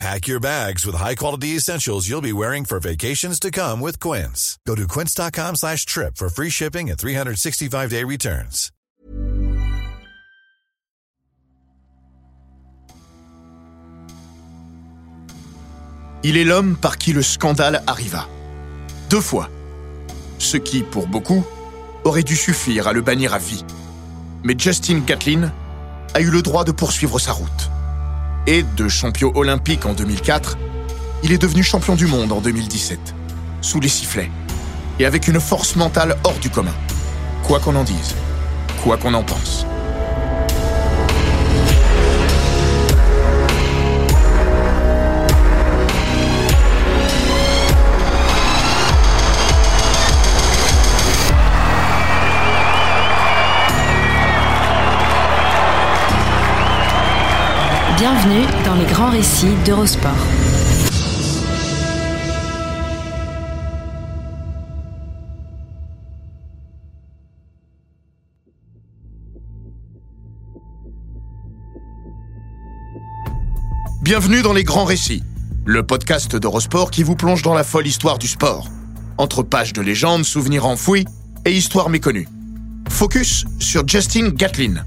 Pack your bags with high-quality essentials you'll be wearing for vacations to come with Quince. Go to quince.com slash trip for free shipping and 365-day returns. Il est l'homme par qui le scandale arriva. Deux fois. Ce qui, pour beaucoup, aurait dû suffire à le bannir à vie. Mais Justin Gatlin a eu le droit de poursuivre sa route. Et de champion olympique en 2004, il est devenu champion du monde en 2017, sous les sifflets, et avec une force mentale hors du commun. Quoi qu'on en dise, quoi qu'on en pense. Bienvenue dans les grands récits d'Eurosport. Bienvenue dans les grands récits, le podcast d'Eurosport qui vous plonge dans la folle histoire du sport. Entre pages de légendes, souvenirs enfouis et histoires méconnues. Focus sur Justin Gatlin,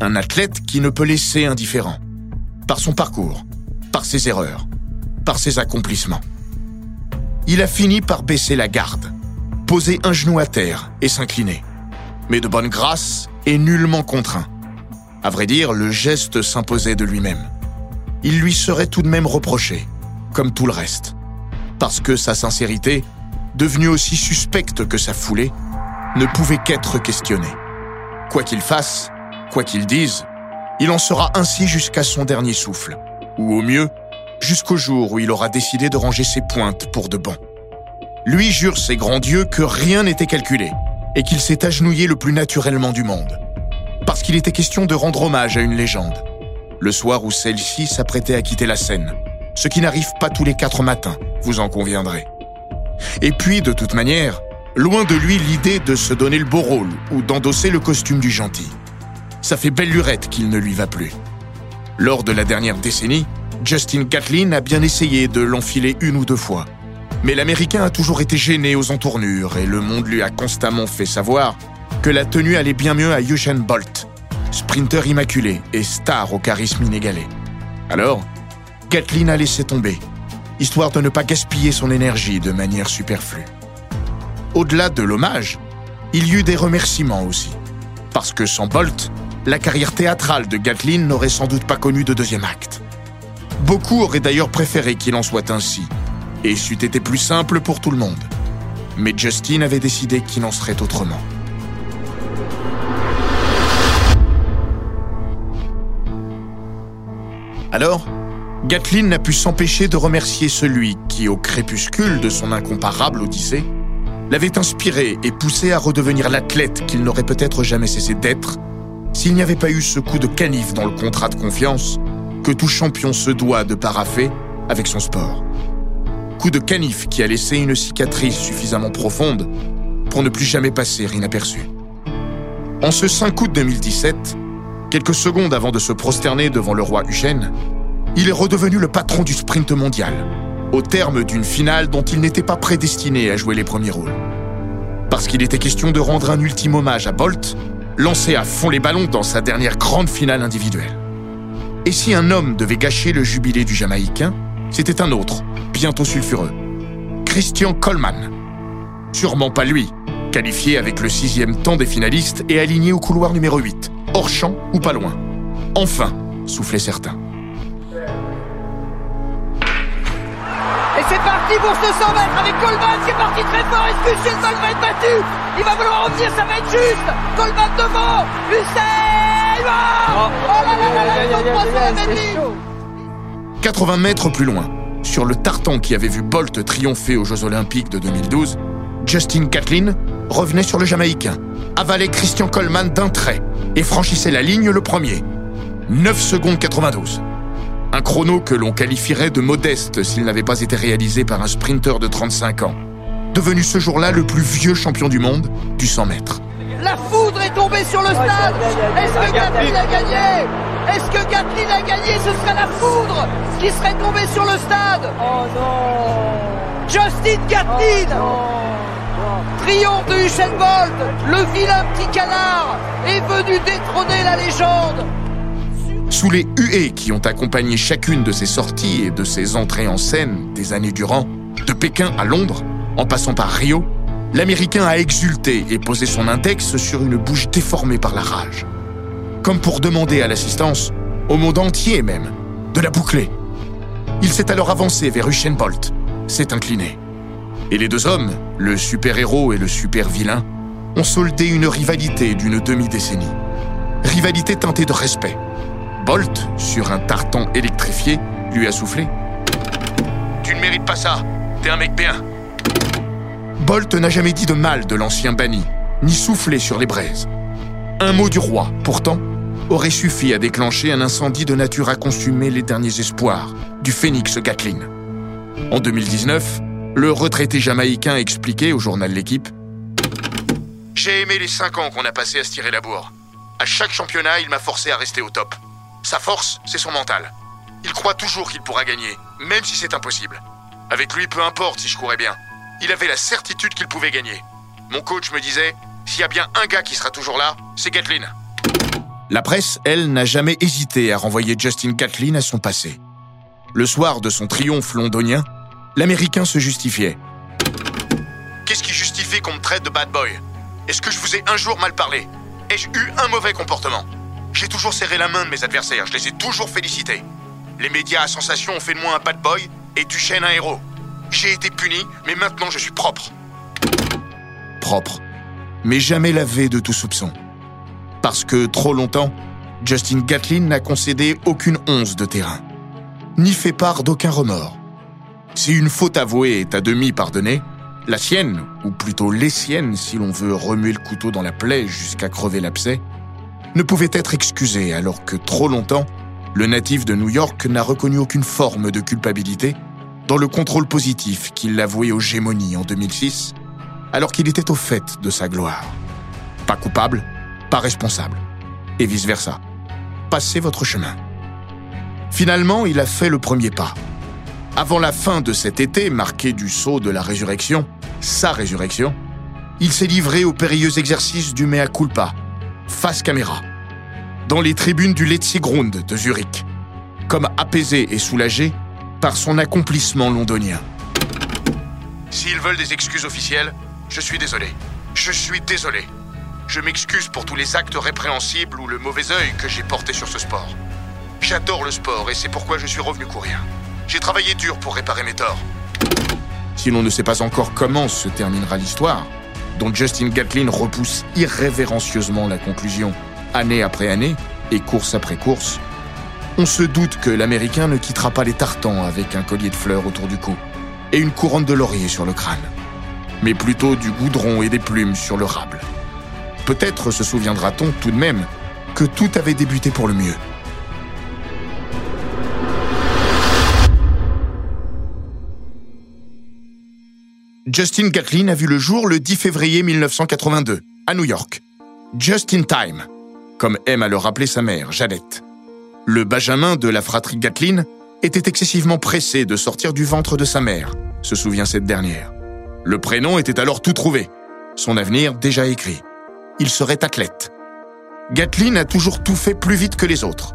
un athlète qui ne peut laisser indifférent. Par son parcours, par ses erreurs, par ses accomplissements. Il a fini par baisser la garde, poser un genou à terre et s'incliner. Mais de bonne grâce et nullement contraint. À vrai dire, le geste s'imposait de lui-même il lui serait tout de même reproché, comme tout le reste. Parce que sa sincérité, devenue aussi suspecte que sa foulée, ne pouvait qu'être questionnée. Quoi qu'il fasse, quoi qu'il dise, il en sera ainsi jusqu'à son dernier souffle, ou au mieux, jusqu'au jour où il aura décidé de ranger ses pointes pour de bon. Lui jure ses grands dieux que rien n'était calculé, et qu'il s'est agenouillé le plus naturellement du monde. Parce qu'il était question de rendre hommage à une légende le soir où celle-ci s'apprêtait à quitter la scène. Ce qui n'arrive pas tous les quatre matins, vous en conviendrez. Et puis, de toute manière, loin de lui l'idée de se donner le beau rôle ou d'endosser le costume du gentil. Ça fait belle lurette qu'il ne lui va plus. Lors de la dernière décennie, Justin Gatlin a bien essayé de l'enfiler une ou deux fois. Mais l'Américain a toujours été gêné aux entournures et le monde lui a constamment fait savoir que la tenue allait bien mieux à Usain Bolt, sprinter immaculé et star au charisme inégalé. Alors, Kathleen a laissé tomber, histoire de ne pas gaspiller son énergie de manière superflue. Au-delà de l'hommage, il y eut des remerciements aussi. Parce que sans Bolt, la carrière théâtrale de Gatlin n'aurait sans doute pas connu de deuxième acte. Beaucoup auraient d'ailleurs préféré qu'il en soit ainsi, et c'eût été plus simple pour tout le monde. Mais Justin avait décidé qu'il en serait autrement. Alors, Gatlin n'a pu s'empêcher de remercier celui qui, au crépuscule de son incomparable Odyssée, l'avait inspiré et poussé à redevenir l'athlète qu'il n'aurait peut-être jamais cessé d'être s'il n'y avait pas eu ce coup de canif dans le contrat de confiance que tout champion se doit de paraffer avec son sport. Coup de canif qui a laissé une cicatrice suffisamment profonde pour ne plus jamais passer inaperçu. En ce 5 août 2017, Quelques secondes avant de se prosterner devant le roi Eugène, il est redevenu le patron du sprint mondial, au terme d'une finale dont il n'était pas prédestiné à jouer les premiers rôles. Parce qu'il était question de rendre un ultime hommage à Bolt, lancé à fond les ballons dans sa dernière grande finale individuelle. Et si un homme devait gâcher le jubilé du Jamaïcain, c'était un autre, bientôt sulfureux. Christian Coleman. Sûrement pas lui, qualifié avec le sixième temps des finalistes et aligné au couloir numéro 8, hors champ ou pas loin. Enfin, soufflaient certains. Parti pour ce 100 mètres avec Coleman qui est parti très fort. Est-ce que Usain va être battu Il va vouloir revenir, ça va être juste. Coleman devant. Usain oh, oh là là là là, il 80 mètres plus loin, sur le tartan qui avait vu Bolt triompher aux Jeux Olympiques de 2012, Justin Catlin revenait sur le Jamaïcain, avalait Christian Coleman d'un trait et franchissait la ligne le premier. 9 secondes 92. Un chrono que l'on qualifierait de modeste s'il n'avait pas été réalisé par un sprinter de 35 ans, devenu ce jour-là le plus vieux champion du monde du 100 mètres. La foudre est tombée sur le stade. Est-ce que Gatlin a gagné? Est-ce que Gatlin a gagné? Ce serait la foudre qui serait tombée sur le stade. Oh non. Justin Gatlin. Triomphe de Usain Bolt Le vilain petit canard est venu détrôner la légende sous les huées qui ont accompagné chacune de ses sorties et de ses entrées en scène des années durant, de Pékin à Londres, en passant par Rio, l'Américain a exulté et posé son index sur une bouche déformée par la rage. Comme pour demander à l'assistance, au monde entier même, de la boucler. Il s'est alors avancé vers Usain s'est incliné. Et les deux hommes, le super-héros et le super-vilain, ont soldé une rivalité d'une demi-décennie. Rivalité teintée de respect, Bolt, sur un tartan électrifié, lui a soufflé. Tu ne mérites pas ça, t'es un mec bien. Bolt n'a jamais dit de mal de l'ancien banni, ni soufflé sur les braises. Un mot du roi, pourtant, aurait suffi à déclencher un incendie de nature à consumer les derniers espoirs du phénix Gatlin. En 2019, le retraité jamaïcain expliquait au journal L'équipe J'ai aimé les cinq ans qu'on a passé à se tirer la bourre. À chaque championnat, il m'a forcé à rester au top. Sa force, c'est son mental. Il croit toujours qu'il pourra gagner, même si c'est impossible. Avec lui, peu importe si je courais bien. Il avait la certitude qu'il pouvait gagner. Mon coach me disait, s'il y a bien un gars qui sera toujours là, c'est Gatlin. La presse, elle, n'a jamais hésité à renvoyer Justin Gatlin à son passé. Le soir de son triomphe londonien, l'Américain se justifiait. Qu'est-ce qui justifie qu'on me traite de bad boy? Est-ce que je vous ai un jour mal parlé? Ai-je eu un mauvais comportement? J'ai toujours serré la main de mes adversaires, je les ai toujours félicités. Les médias à sensation ont fait de moi un bad boy et Duchesne un héros. J'ai été puni, mais maintenant je suis propre. Propre, mais jamais lavé de tout soupçon. Parce que trop longtemps, Justin Gatlin n'a concédé aucune once de terrain, ni fait part d'aucun remords. Si une faute avouée est à demi pardonnée, la sienne, ou plutôt les siennes si l'on veut remuer le couteau dans la plaie jusqu'à crever l'abcès, ne pouvait être excusé alors que trop longtemps, le natif de New York n'a reconnu aucune forme de culpabilité dans le contrôle positif qu'il l'avouait aux gémonies en 2006, alors qu'il était au fait de sa gloire. Pas coupable, pas responsable, et vice-versa. Passez votre chemin. Finalement, il a fait le premier pas. Avant la fin de cet été marqué du saut de la résurrection, sa résurrection, il s'est livré au périlleux exercice du mea culpa, face caméra, dans les tribunes du Letzigrund de Zurich, comme apaisé et soulagé par son accomplissement londonien. S'ils veulent des excuses officielles, je suis désolé. Je suis désolé. Je m'excuse pour tous les actes répréhensibles ou le mauvais œil que j'ai porté sur ce sport. J'adore le sport et c'est pourquoi je suis revenu courir. J'ai travaillé dur pour réparer mes torts. Si l'on ne sait pas encore comment se terminera l'histoire, dont Justin Gatlin repousse irrévérencieusement la conclusion, année après année et course après course, on se doute que l'Américain ne quittera pas les tartans avec un collier de fleurs autour du cou et une couronne de laurier sur le crâne, mais plutôt du goudron et des plumes sur le rable. Peut-être se souviendra-t-on tout de même que tout avait débuté pour le mieux. Justin Gatlin a vu le jour le 10 février 1982, à New York. Just in time, comme aime à le rappeler sa mère, Jeannette. Le Benjamin de la fratrie Gatlin était excessivement pressé de sortir du ventre de sa mère, se souvient cette dernière. Le prénom était alors tout trouvé, son avenir déjà écrit. Il serait athlète. Gatlin a toujours tout fait plus vite que les autres.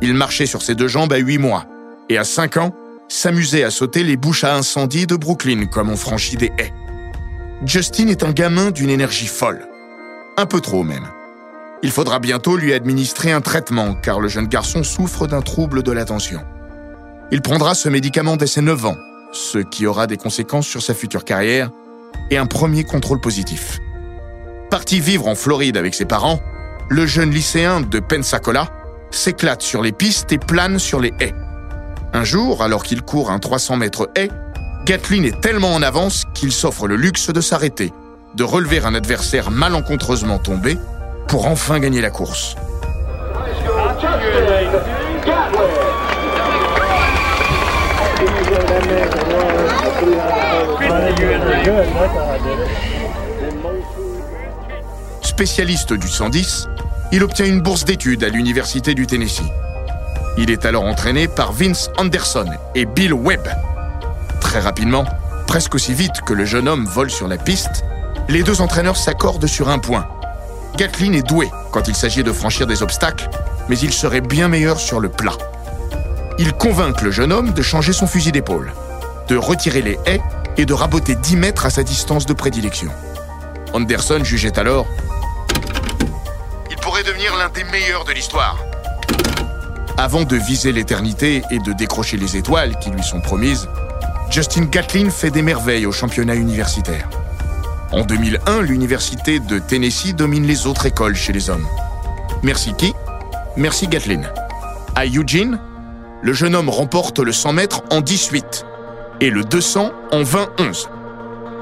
Il marchait sur ses deux jambes à huit mois, et à cinq ans, s'amuser à sauter les bouches à incendie de Brooklyn comme on franchit des haies. Justin est un gamin d'une énergie folle. Un peu trop même. Il faudra bientôt lui administrer un traitement car le jeune garçon souffre d'un trouble de l'attention. Il prendra ce médicament dès ses 9 ans, ce qui aura des conséquences sur sa future carrière et un premier contrôle positif. Parti vivre en Floride avec ses parents, le jeune lycéen de Pensacola s'éclate sur les pistes et plane sur les haies. Un jour, alors qu'il court un 300 mètres haie, Gatlin est tellement en avance qu'il s'offre le luxe de s'arrêter, de relever un adversaire malencontreusement tombé pour enfin gagner la course. Spécialiste du 110, il obtient une bourse d'études à l'Université du Tennessee. Il est alors entraîné par Vince Anderson et Bill Webb. Très rapidement, presque aussi vite que le jeune homme vole sur la piste, les deux entraîneurs s'accordent sur un point. Gatlin est doué quand il s'agit de franchir des obstacles, mais il serait bien meilleur sur le plat. Il convainc le jeune homme de changer son fusil d'épaule, de retirer les haies et de raboter 10 mètres à sa distance de prédilection. Anderson jugeait alors Il pourrait devenir l'un des meilleurs de l'histoire. Avant de viser l'éternité et de décrocher les étoiles qui lui sont promises, Justin Gatlin fait des merveilles au championnat universitaire. En 2001, l'université de Tennessee domine les autres écoles chez les hommes. Merci qui? Merci Gatlin. À Eugene, le jeune homme remporte le 100 mètres en 18 et le 200 en 20-11.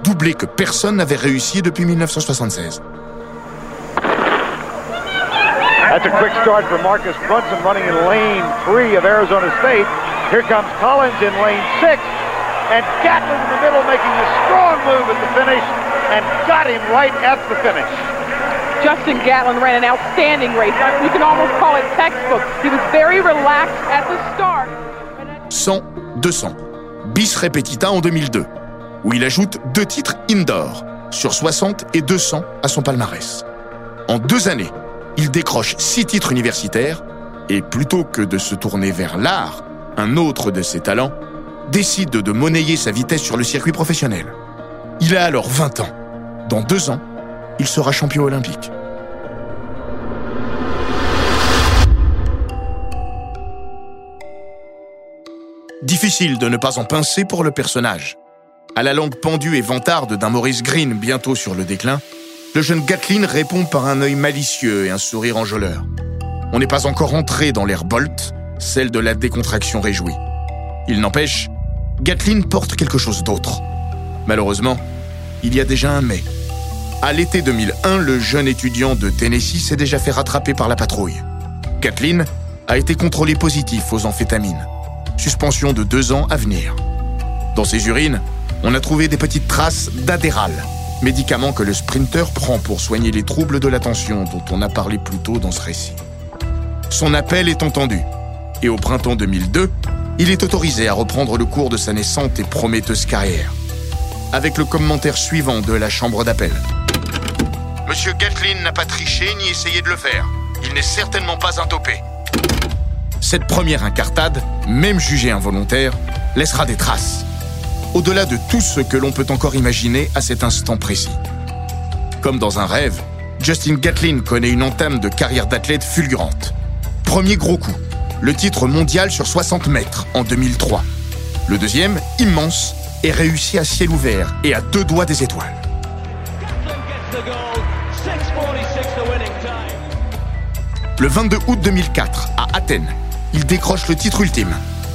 Doublé que personne n'avait réussi depuis 1976. That's a quick start for Marcus Brunson running in lane three of Arizona State. Here comes Collins in lane six. And Gatlin in the middle making a strong move at the finish and got him right at the finish. Justin Gatlin ran an outstanding race. You can almost call it textbook. He was very relaxed at the start. 100, 200. Bis repetita en 2002, où il ajoute deux titres indoor sur 60 et 200 à son palmarès. En deux années, il décroche six titres universitaires et plutôt que de se tourner vers l'art, un autre de ses talents, décide de monnayer sa vitesse sur le circuit professionnel. Il a alors 20 ans. Dans deux ans, il sera champion olympique. Difficile de ne pas en pincer pour le personnage. À la langue pendue et vantarde d'un Maurice Green bientôt sur le déclin, le jeune Gatlin répond par un œil malicieux et un sourire enjôleur. On n'est pas encore entré dans l'ère Bolt, celle de la décontraction réjouie. Il n'empêche, Gatlin porte quelque chose d'autre. Malheureusement, il y a déjà un mais. À l'été 2001, le jeune étudiant de Tennessee s'est déjà fait rattraper par la patrouille. Kathleen a été contrôlé positif aux amphétamines. Suspension de deux ans à venir. Dans ses urines, on a trouvé des petites traces d'Adéral, médicament que le sprinter prend pour soigner les troubles de l'attention dont on a parlé plus tôt dans ce récit. Son appel est entendu, et au printemps 2002, il est autorisé à reprendre le cours de sa naissante et prometteuse carrière. Avec le commentaire suivant de la chambre d'appel. Monsieur Gatlin n'a pas triché ni essayé de le faire. Il n'est certainement pas un topé. Cette première incartade, même jugée involontaire, laissera des traces. Au-delà de tout ce que l'on peut encore imaginer à cet instant précis. Comme dans un rêve, Justin Gatlin connaît une entame de carrière d'athlète fulgurante. Premier gros coup, le titre mondial sur 60 mètres en 2003. Le deuxième, immense, est réussi à ciel ouvert et à deux doigts des étoiles. Le 22 août 2004, à Athènes, il décroche le titre ultime.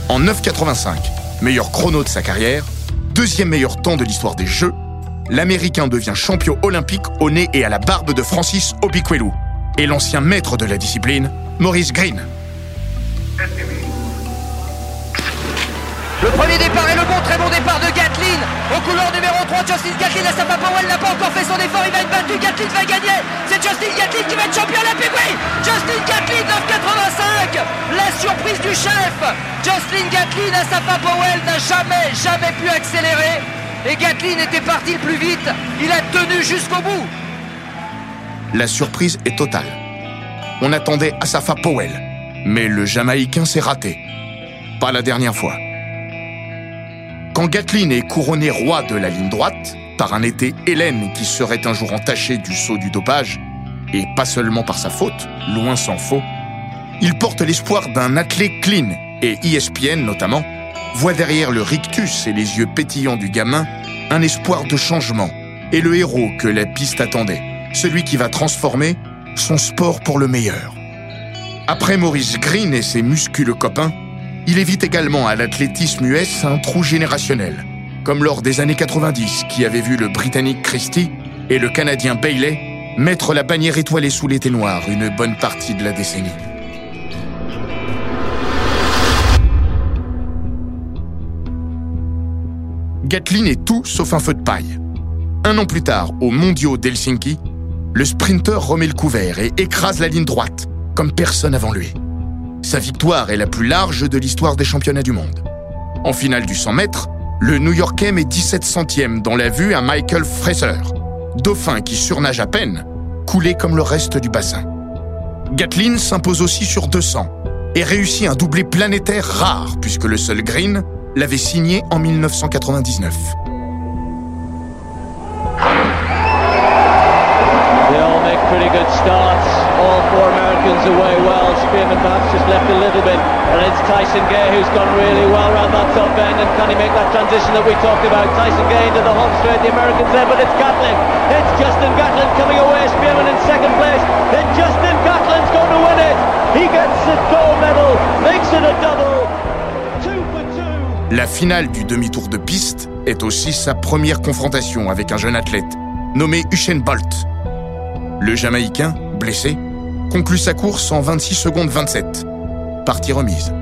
En 9,85, meilleur chrono de sa carrière, deuxième meilleur temps de l'histoire des Jeux, l'Américain devient champion olympique au nez et à la barbe de Francis Obikwelu et l'ancien maître de la discipline, Maurice Green. Premier départ est le bon, très bon départ de Gatlin. Au couloir numéro 3, Justin Gatlin, Sapa Powell n'a pas encore fait son effort, il va être battu, Gatlin va gagner. C'est Justin Gatlin qui va être champion olympique, oui Justin Gatlin, 9,85 La surprise du chef Justin Gatlin, à Sapa Powell n'a jamais, jamais pu accélérer. Et Gatlin était parti le plus vite, il a tenu jusqu'au bout. La surprise est totale. On attendait Asafa Powell, mais le Jamaïcain s'est raté. Pas la dernière fois. Quand Gatlin est couronné roi de la ligne droite, par un été Hélène qui serait un jour entaché du sceau du dopage, et pas seulement par sa faute, loin s'en faut, il porte l'espoir d'un athlète clean, et ESPN notamment, voit derrière le rictus et les yeux pétillants du gamin un espoir de changement, et le héros que la piste attendait, celui qui va transformer son sport pour le meilleur. Après Maurice Green et ses musculeux copains, il évite également à l'athlétisme US un trou générationnel, comme lors des années 90 qui avait vu le Britannique Christie et le Canadien Bailey mettre la bannière étoilée sous l'été noir une bonne partie de la décennie. Gatlin est tout sauf un feu de paille. Un an plus tard, aux mondiaux d'Helsinki, le sprinter remet le couvert et écrase la ligne droite, comme personne avant lui. Sa victoire est la plus large de l'histoire des championnats du monde. En finale du 100 mètres, le New-Yorkais met 17 centièmes dans la vue à Michael Fraser, dauphin qui surnage à peine, coulé comme le reste du bassin. Gatlin s'impose aussi sur 200 et réussit un doublé planétaire rare puisque le seul Green l'avait signé en 1999. pretty good starts. All four Americans away well. Spearman perhaps just left a little bit. And it's Tyson Gay who's gone really well around that top end. And can he make that transition that we talked about? Tyson Gay into the home straight. The Americans there, but it's Gatlin. It's Justin Gatlin coming away. Spearman in second place. Then Justin Gatlin's going to win it. He gets the gold medal. Makes it a double. Two for two. La finale du demi-tour de piste est aussi sa première confrontation avec un jeune athlète nommé Usain Bolt. Le Jamaïcain, blessé, conclut sa course en 26 secondes 27. Partie remise.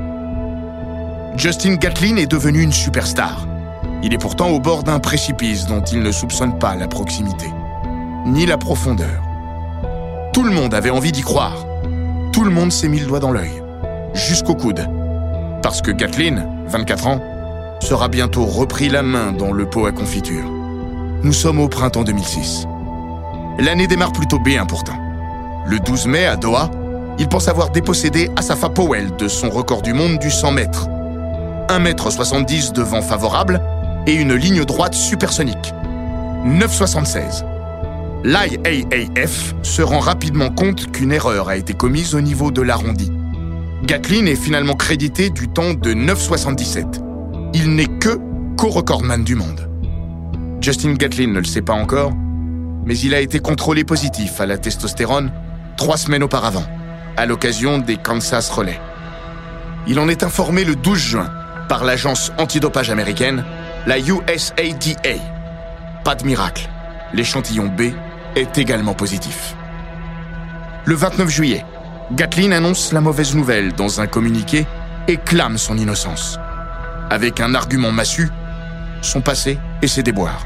Justin Gatlin est devenu une superstar. Il est pourtant au bord d'un précipice dont il ne soupçonne pas la proximité, ni la profondeur. Tout le monde avait envie d'y croire. Tout le monde s'est mis le doigt dans l'œil, jusqu'au coude. Parce que Gatlin, 24 ans, sera bientôt repris la main dans le pot à confiture. Nous sommes au printemps 2006. L'année démarre plutôt bien pourtant. Le 12 mai, à Doha, il pense avoir dépossédé Asafa Powell de son record du monde du 100 mètres. 1m70 de vent favorable et une ligne droite supersonique. 9,76. L'IAAF se rend rapidement compte qu'une erreur a été commise au niveau de l'arrondi. Gatlin est finalement crédité du temps de 9,77. Il n'est que co-recordman du monde. Justin Gatlin ne le sait pas encore, mais il a été contrôlé positif à la testostérone trois semaines auparavant, à l'occasion des Kansas Relais. Il en est informé le 12 juin par l'agence antidopage américaine, la USADA. Pas de miracle, l'échantillon B est également positif. Le 29 juillet, Gatlin annonce la mauvaise nouvelle dans un communiqué et clame son innocence. Avec un argument massu, son passé et ses déboires.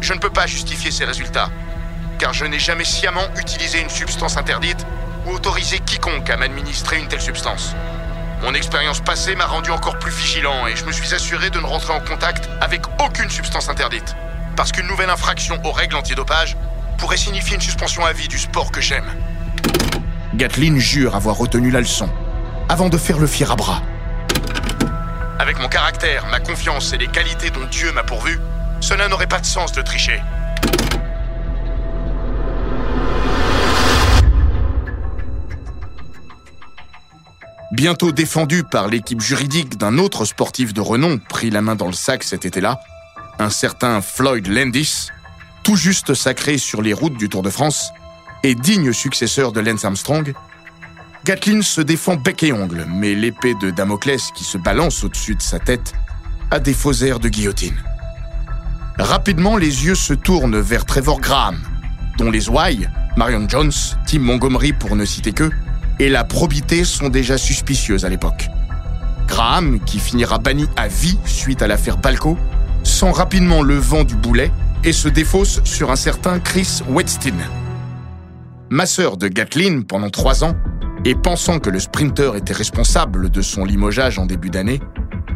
Je ne peux pas justifier ces résultats, car je n'ai jamais sciemment utilisé une substance interdite ou autorisé quiconque à m'administrer une telle substance. Mon expérience passée m'a rendu encore plus vigilant et je me suis assuré de ne rentrer en contact avec aucune substance interdite. Parce qu'une nouvelle infraction aux règles antidopage pourrait signifier une suspension à vie du sport que j'aime. Gatlin jure avoir retenu la leçon, avant de faire le fier à bras. Avec mon caractère, ma confiance et les qualités dont Dieu m'a pourvu, cela n'aurait pas de sens de tricher. Bientôt défendu par l'équipe juridique d'un autre sportif de renom pris la main dans le sac cet été-là, un certain Floyd Landis, tout juste sacré sur les routes du Tour de France et digne successeur de Lance Armstrong, Gatlin se défend bec et ongle, mais l'épée de Damoclès qui se balance au-dessus de sa tête a des faux airs de guillotine. Rapidement, les yeux se tournent vers Trevor Graham, dont les ouailles, Marion Jones, Tim Montgomery pour ne citer que, et la probité sont déjà suspicieuses à l'époque. Graham, qui finira banni à vie suite à l'affaire Balco, sent rapidement le vent du boulet et se défausse sur un certain Chris Wetstein. Masseur de Gatlin pendant trois ans, et pensant que le sprinter était responsable de son limogeage en début d'année,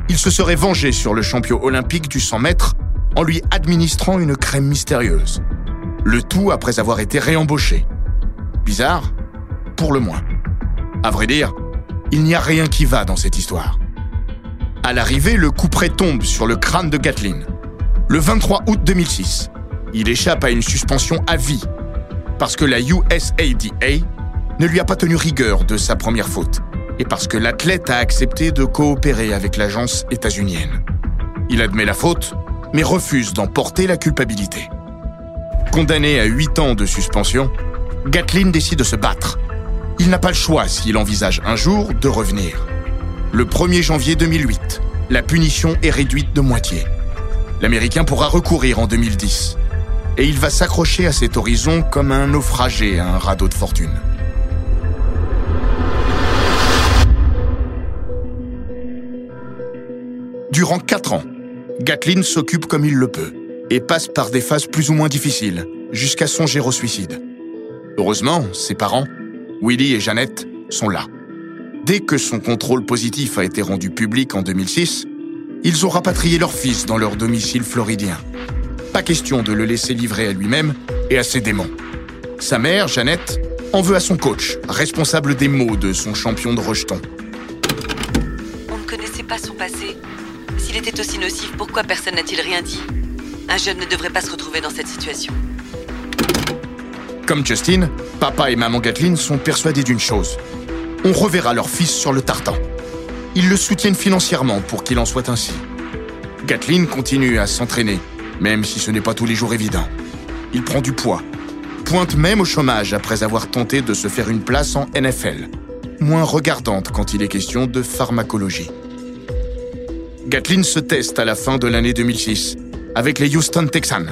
il se serait vengé sur le champion olympique du 100 mètres en lui administrant une crème mystérieuse. Le tout après avoir été réembauché. Bizarre Pour le moins. À vrai dire, il n'y a rien qui va dans cette histoire. À l'arrivée, le coup près tombe sur le crâne de Gatlin. Le 23 août 2006, il échappe à une suspension à vie parce que la USADA ne lui a pas tenu rigueur de sa première faute et parce que l'athlète a accepté de coopérer avec l'agence états-unienne. Il admet la faute, mais refuse d'en porter la culpabilité. Condamné à 8 ans de suspension, Gatlin décide de se battre. Il n'a pas le choix s'il envisage un jour de revenir. Le 1er janvier 2008, la punition est réduite de moitié. L'Américain pourra recourir en 2010. et il va s'accrocher à cet horizon comme un naufragé à un radeau de fortune. Durant quatre ans, Gatlin s'occupe comme il le peut et passe par des phases plus ou moins difficiles, jusqu'à songer au suicide. Heureusement, ses parents, Willy et Jeannette, sont là. Dès que son contrôle positif a été rendu public en 2006, ils ont rapatrié leur fils dans leur domicile floridien. Pas question de le laisser livrer à lui-même et à ses démons. Sa mère, Jeannette, en veut à son coach, responsable des maux de son champion de rejeton. On ne connaissait pas son passé. S'il était aussi nocif, pourquoi personne n'a-t-il rien dit? Un jeune ne devrait pas se retrouver dans cette situation. Comme Justin, papa et maman Gatlin sont persuadés d'une chose. On reverra leur fils sur le tartan. Ils le soutiennent financièrement pour qu'il en soit ainsi. Gatlin continue à s'entraîner, même si ce n'est pas tous les jours évident. Il prend du poids, pointe même au chômage après avoir tenté de se faire une place en NFL, moins regardante quand il est question de pharmacologie. Gatlin se teste à la fin de l'année 2006 avec les Houston Texans.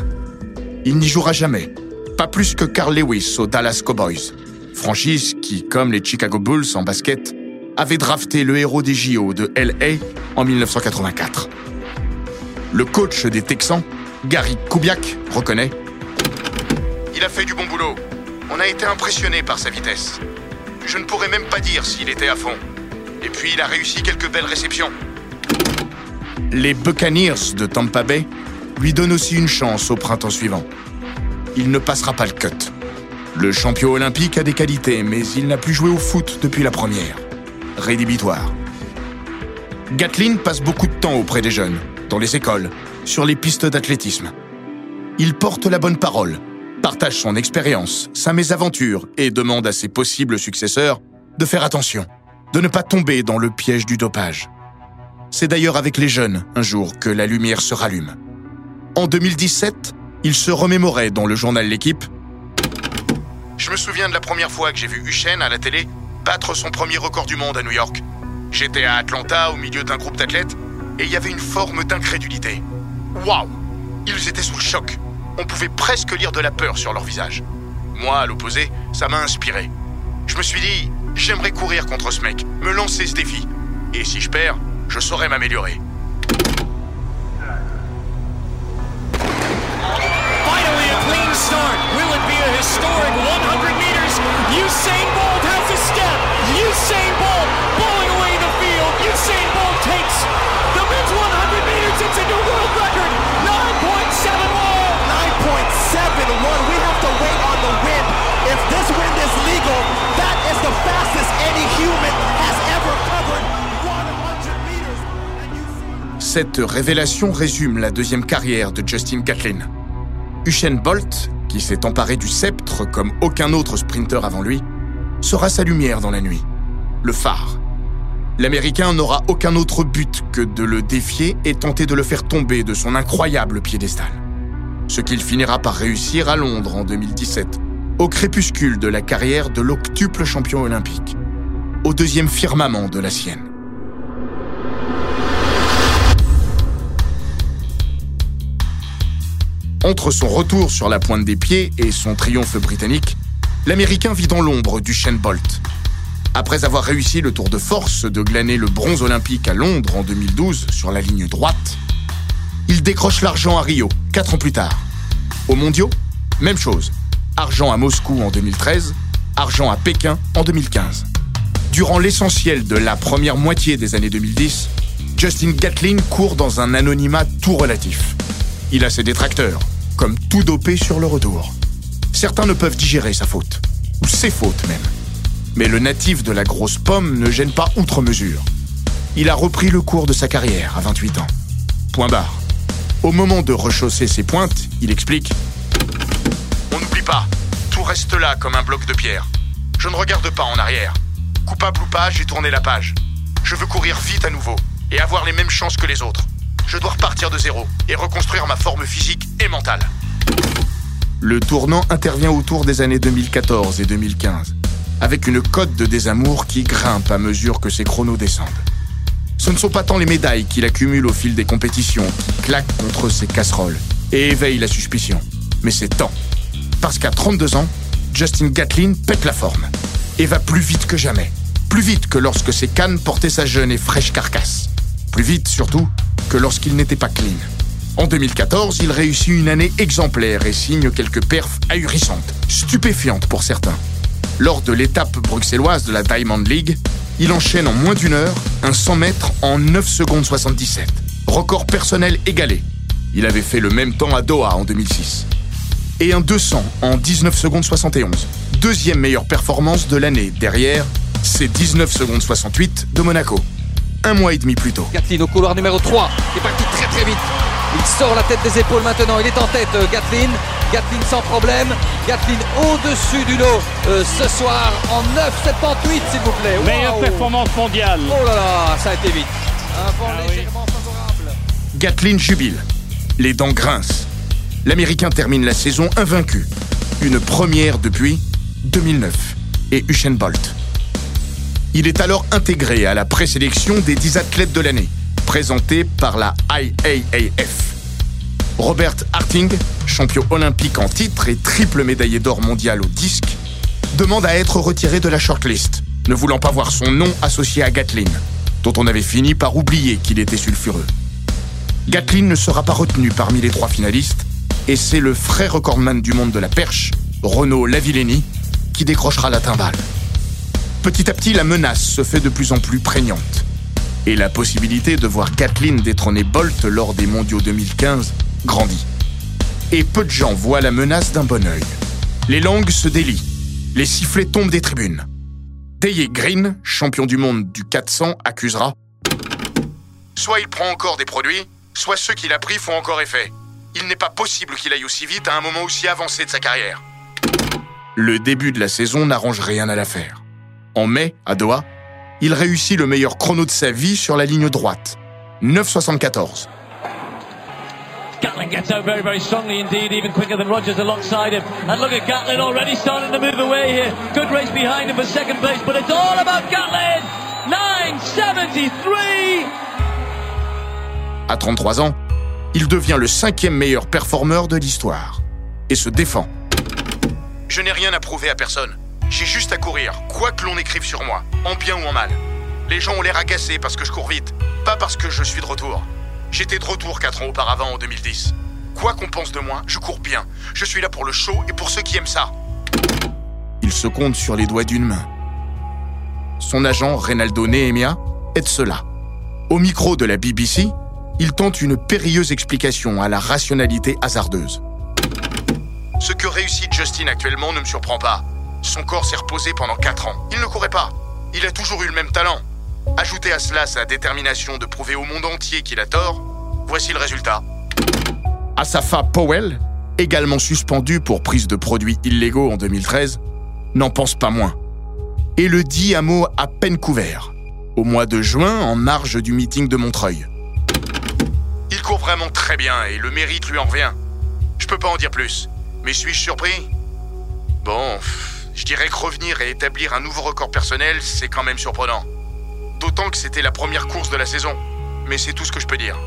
Il n'y jouera jamais, pas plus que Carl Lewis aux Dallas Cowboys, franchise qui, comme les Chicago Bulls en basket, avait drafté le héros des JO de LA en 1984. Le coach des Texans, Gary Kubiak, reconnaît Il a fait du bon boulot. On a été impressionné par sa vitesse. Je ne pourrais même pas dire s'il était à fond. Et puis il a réussi quelques belles réceptions. Les Buccaneers de Tampa Bay lui donnent aussi une chance au printemps suivant il ne passera pas le cut. Le champion olympique a des qualités, mais il n'a plus joué au foot depuis la première. Rédhibitoire. Gatlin passe beaucoup de temps auprès des jeunes, dans les écoles, sur les pistes d'athlétisme. Il porte la bonne parole, partage son expérience, sa mésaventure et demande à ses possibles successeurs de faire attention, de ne pas tomber dans le piège du dopage. C'est d'ailleurs avec les jeunes, un jour, que la lumière se rallume. En 2017, il se remémorait dans le journal L'équipe. Je me souviens de la première fois que j'ai vu Usain à la télé battre son premier record du monde à New York. J'étais à Atlanta au milieu d'un groupe d'athlètes et il y avait une forme d'incrédulité. Waouh Ils étaient sous le choc. On pouvait presque lire de la peur sur leur visage. Moi, à l'opposé, ça m'a inspiré. Je me suis dit, j'aimerais courir contre ce mec, me lancer ce défi. Et si je perds, je saurais m'améliorer. Historic 100 meters? Usain Bolt has a step. Usain Bolt bowling away the field. Usain Bolt takes the men's 100 meters. It's a new world record. 9.71. 9.71. We have to wait on the wind. If this wind is legal, that is the fastest any human has ever covered. 100 meters. Cette révélation résume la deuxième carrière de Justin Gatlin. Usain Bolt qui s'est emparé du sceptre comme aucun autre sprinter avant lui, sera sa lumière dans la nuit, le phare. L'Américain n'aura aucun autre but que de le défier et tenter de le faire tomber de son incroyable piédestal. Ce qu'il finira par réussir à Londres en 2017, au crépuscule de la carrière de l'octuple champion olympique, au deuxième firmament de la sienne. Entre son retour sur la pointe des pieds et son triomphe britannique, l'Américain vit dans l'ombre du Shane Bolt. Après avoir réussi le tour de force de glaner le bronze olympique à Londres en 2012 sur la ligne droite, il décroche l'argent à Rio, quatre ans plus tard. Aux mondiaux, même chose. Argent à Moscou en 2013, argent à Pékin en 2015. Durant l'essentiel de la première moitié des années 2010, Justin Gatlin court dans un anonymat tout relatif. Il a ses détracteurs, comme tout dopé sur le retour. Certains ne peuvent digérer sa faute, ou ses fautes même. Mais le natif de la grosse pomme ne gêne pas outre mesure. Il a repris le cours de sa carrière à 28 ans. Point barre. Au moment de rechausser ses pointes, il explique On n'oublie pas, tout reste là comme un bloc de pierre. Je ne regarde pas en arrière. Coupable ou pas, j'ai tourné la page. Je veux courir vite à nouveau et avoir les mêmes chances que les autres je dois repartir de zéro et reconstruire ma forme physique et mentale. Le tournant intervient autour des années 2014 et 2015, avec une cote de désamour qui grimpe à mesure que ses chronos descendent. Ce ne sont pas tant les médailles qu'il accumule au fil des compétitions qui claquent contre ses casseroles et éveillent la suspicion. Mais c'est temps. Parce qu'à 32 ans, Justin Gatlin pète la forme et va plus vite que jamais. Plus vite que lorsque ses cannes portaient sa jeune et fraîche carcasse. Plus vite surtout que lorsqu'il n'était pas clean. En 2014, il réussit une année exemplaire et signe quelques perfs ahurissantes, stupéfiantes pour certains. Lors de l'étape bruxelloise de la Diamond League, il enchaîne en moins d'une heure un 100 mètres en 9 secondes 77. Record personnel égalé. Il avait fait le même temps à Doha en 2006. Et un 200 en 19 secondes 71. Deuxième meilleure performance de l'année derrière ses 19 secondes 68 de Monaco. Un mois et demi plus tôt. Gatlin au couloir numéro 3, il est parti très très vite. Il sort la tête des épaules maintenant, il est en tête euh, Gatlin. Gatlin sans problème. Gatlin au-dessus du lot euh, ce soir en 9,78 s'il vous plaît. Meilleure Waouh. performance mondiale. Oh là là, ça a été vite. Un vent Ah oui. légèrement favorable. Gatlin jubile. Les dents grincent. L'Américain termine la saison invaincu. Une première depuis 2009. Et Usain Bolt. Il est alors intégré à la présélection des 10 athlètes de l'année, présentée par la IAAF. Robert Harting, champion olympique en titre et triple médaillé d'or mondial au disque, demande à être retiré de la shortlist, ne voulant pas voir son nom associé à Gatlin, dont on avait fini par oublier qu'il était sulfureux. Gatlin ne sera pas retenu parmi les trois finalistes, et c'est le frère recordman du monde de la perche, Renaud Lavillenie, qui décrochera la timbale. Petit à petit, la menace se fait de plus en plus prégnante. Et la possibilité de voir Gatlin détrôner Bolt lors des mondiaux 2015 grandit. Et peu de gens voient la menace d'un bon œil. Les langues se délient. Les sifflets tombent des tribunes. Daye Green, champion du monde du 400, accusera Soit il prend encore des produits, soit ceux qu'il a pris font encore effet. Il n'est pas possible qu'il aille aussi vite à un moment aussi avancé de sa carrière. Le début de la saison n'arrange rien à l'affaire. En mai, à Doha, il réussit le meilleur chrono de sa vie sur la ligne droite. 9,74. Gatlin gets out very, very strongly indeed, even quicker than Rogers alongside him. And look at Gatlin already starting to move away here. Good race behind him for second place, but it's all about Gatlin! 973! À 33 ans, il devient le cinquième meilleur performeur de l'histoire. Et se défend. Je n'ai rien à prouver à personne. J'ai juste à courir, quoi que l'on écrive sur moi, en bien ou en mal. Les gens ont l'air agacés parce que je cours vite, pas parce que je suis de retour. J'étais de retour 4 ans auparavant en 2010. Quoi qu'on pense de moi, je cours bien. Je suis là pour le show et pour ceux qui aiment ça. Il se compte sur les doigts d'une main. Son agent, Reynaldo Nehemia, est de cela. Au micro de la BBC, il tente une périlleuse explication à la rationalité hasardeuse. Ce que réussit Justin actuellement ne me surprend pas. Son corps s'est reposé pendant 4 ans. Il ne courait pas. Il a toujours eu le même talent. Ajoutez à cela sa détermination de prouver au monde entier qu'il a tort, voici le résultat. Asafa Powell, également suspendu pour prise de produits illégaux en 2013, n'en pense pas moins. Et le dit à mot à peine couvert, au mois de juin en marge du meeting de Montreuil. Il court vraiment très bien et le mérite lui en revient. Je peux pas en dire plus, mais suis-je surpris? Bon, je dirais que revenir et établir un nouveau record personnel, c'est quand même surprenant. D'autant que c'était la première course de la saison. Mais c'est tout ce que je peux dire.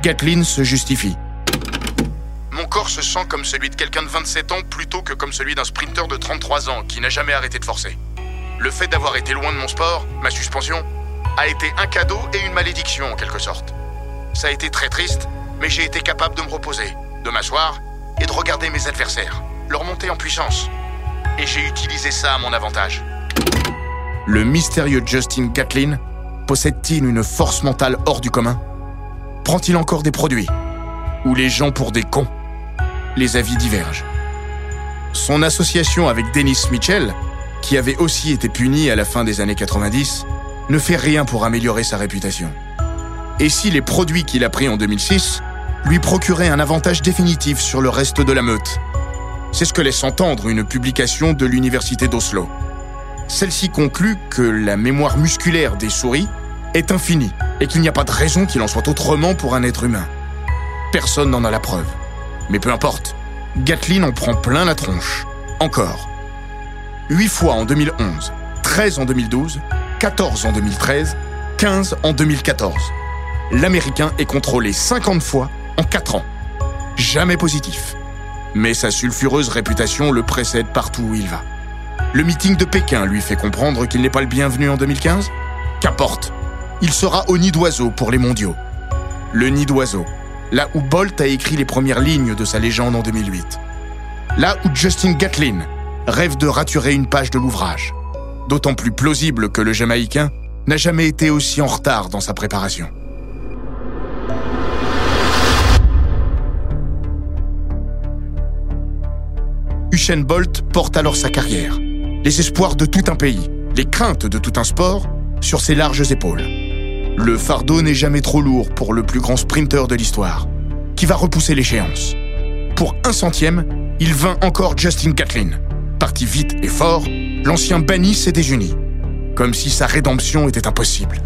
Gatlin se justifie. Mon corps se sent comme celui de quelqu'un de 27 ans plutôt que comme celui d'un sprinter de 33 ans qui n'a jamais arrêté de forcer. Le fait d'avoir été loin de mon sport, ma suspension, a été un cadeau et une malédiction en quelque sorte. Ça a été très triste, mais j'ai été capable de me reposer, de m'asseoir et de regarder mes adversaires, leur monter en puissance. Et j'ai utilisé ça à mon avantage. Le mystérieux Justin Gatlin possède-t-il une force mentale hors du commun? Prend-il encore des produits? Ou les gens pour des cons? Les avis divergent. Son association avec Dennis Mitchell, qui avait aussi été puni à la fin des années 90, ne fait rien pour améliorer sa réputation. Et si les produits qu'il a pris en 2006 lui procuraient un avantage définitif sur le reste de la meute? C'est ce que laisse entendre une publication de l'Université d'Oslo. Celle-ci conclut que la mémoire musculaire des souris est infinie et qu'il n'y a pas de raison qu'il en soit autrement pour un être humain. Personne n'en a la preuve. Mais peu importe, Gatlin en prend plein la tronche. Encore. 8 fois en 2011, 13 en 2012, 14 en 2013, 15 en 2014. L'Américain est contrôlé 50 fois en 4 ans. Jamais positif. Mais sa sulfureuse réputation le précède partout où il va. Le meeting de Pékin lui fait comprendre qu'il n'est pas le bienvenu en 2015 Qu'importe, il sera au nid d'oiseau pour les mondiaux. Le nid d'oiseau, là où Bolt a écrit les premières lignes de sa légende en 2008. Là où Justin Gatlin rêve de raturer une page de l'ouvrage. D'autant plus plausible que le Jamaïcain n'a jamais été aussi en retard dans sa préparation. Usain Bolt porte alors sa carrière, les espoirs de tout un pays, les craintes de tout un sport sur ses larges épaules. Le fardeau n'est jamais trop lourd pour le plus grand sprinter de l'histoire, qui va repousser l'échéance. Pour un centième, il vint encore Justin Gatlin. Parti vite et fort, l'ancien banni s'est désuni, comme si sa rédemption était impossible.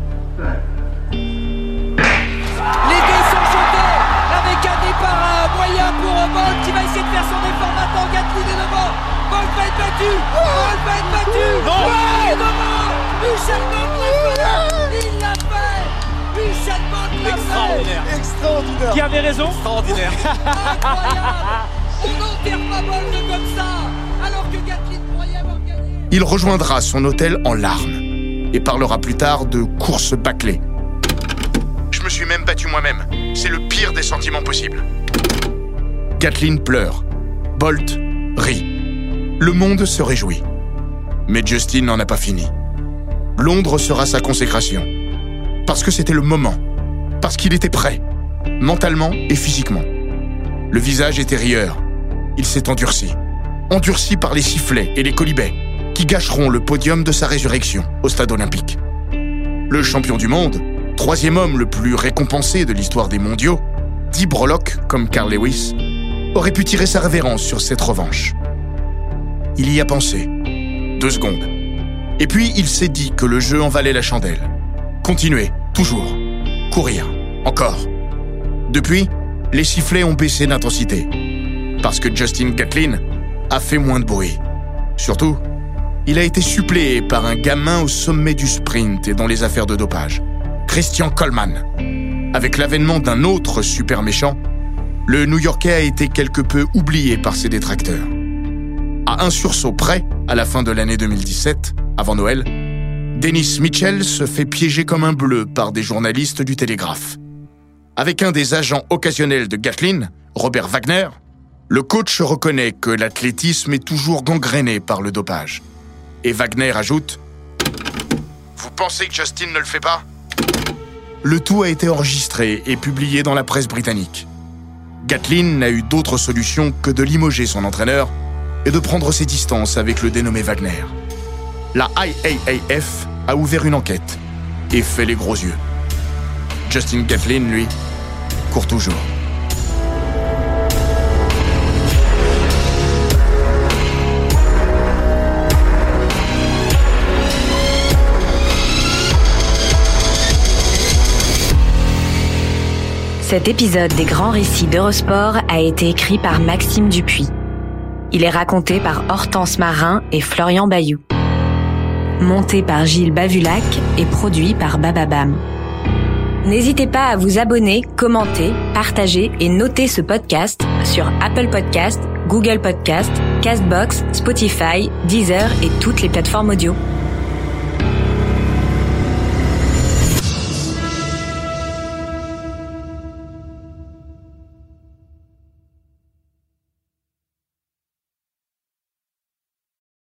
Les dés sont jetés avec un départ moyen pour Bolt qui va essayer de faire son effort Bolt va être battu. Bolt va être battu. Non. Bolt l'a fait. Il l'a fait. Bolt l'a fait. Extraordinaire. Qui avait raison Extraordinaire. Incroyable. On n'enterre pas Bolt comme ça. Alors que Gatlin croyait avoir gagné. Il rejoindra son hôtel en larmes et parlera plus tard de course bâclée. Je me suis même battu moi-même. C'est le pire des sentiments possibles. Gatlin pleure. Bolt Le monde se réjouit. Mais Justin n'en a pas fini. Londres sera sa consécration. Parce que c'était le moment. Parce qu'il était prêt. Mentalement et physiquement. Le visage était rieur. Il s'est endurci. Endurci par les sifflets et les colibets qui gâcheront le podium de sa résurrection au stade olympique. Le champion du monde, troisième homme le plus récompensé de l'histoire des mondiaux, dit Brolock comme Carl Lewis, aurait pu tirer sa révérence sur cette revanche. Il y a pensé. Deux secondes. Et puis il s'est dit que le jeu en valait la chandelle. Continuer, toujours. Courir, encore. Depuis, les sifflets ont baissé d'intensité. Parce que Justin Gatlin a fait moins de bruit. Surtout, il a été suppléé par un gamin au sommet du sprint et dans les affaires de dopage, Christian Coleman. Avec l'avènement d'un autre super méchant, le New-Yorkais a été quelque peu oublié par ses détracteurs. À un sursaut près, à la fin de l'année 2017, avant Noël, Dennis Mitchell se fait piéger comme un bleu par des journalistes du Télégraphe. Avec un des agents occasionnels de Gatlin, Robert Wagner, le coach reconnaît que l'athlétisme est toujours gangréné par le dopage. Et Wagner ajoute Vous pensez que Justin ne le fait pas? Le tout a été enregistré et publié dans la presse britannique. Gatlin n'a eu d'autre solution que de limoger son entraîneur et de prendre ses distances avec le dénommé Wagner. La IAAF a ouvert une enquête et fait les gros yeux. Justin Gatlin, lui, court toujours. Cet épisode des grands récits d'Eurosport a été écrit par Maxime Dupuis. Il est raconté par Hortense Marin et Florian Bayou. Monté par Gilles Bavulac et produit par Bababam. N'hésitez pas à vous abonner, commenter, partager et noter ce podcast sur Apple Podcast, Google Podcast, Castbox, Spotify, Deezer et toutes les plateformes audio.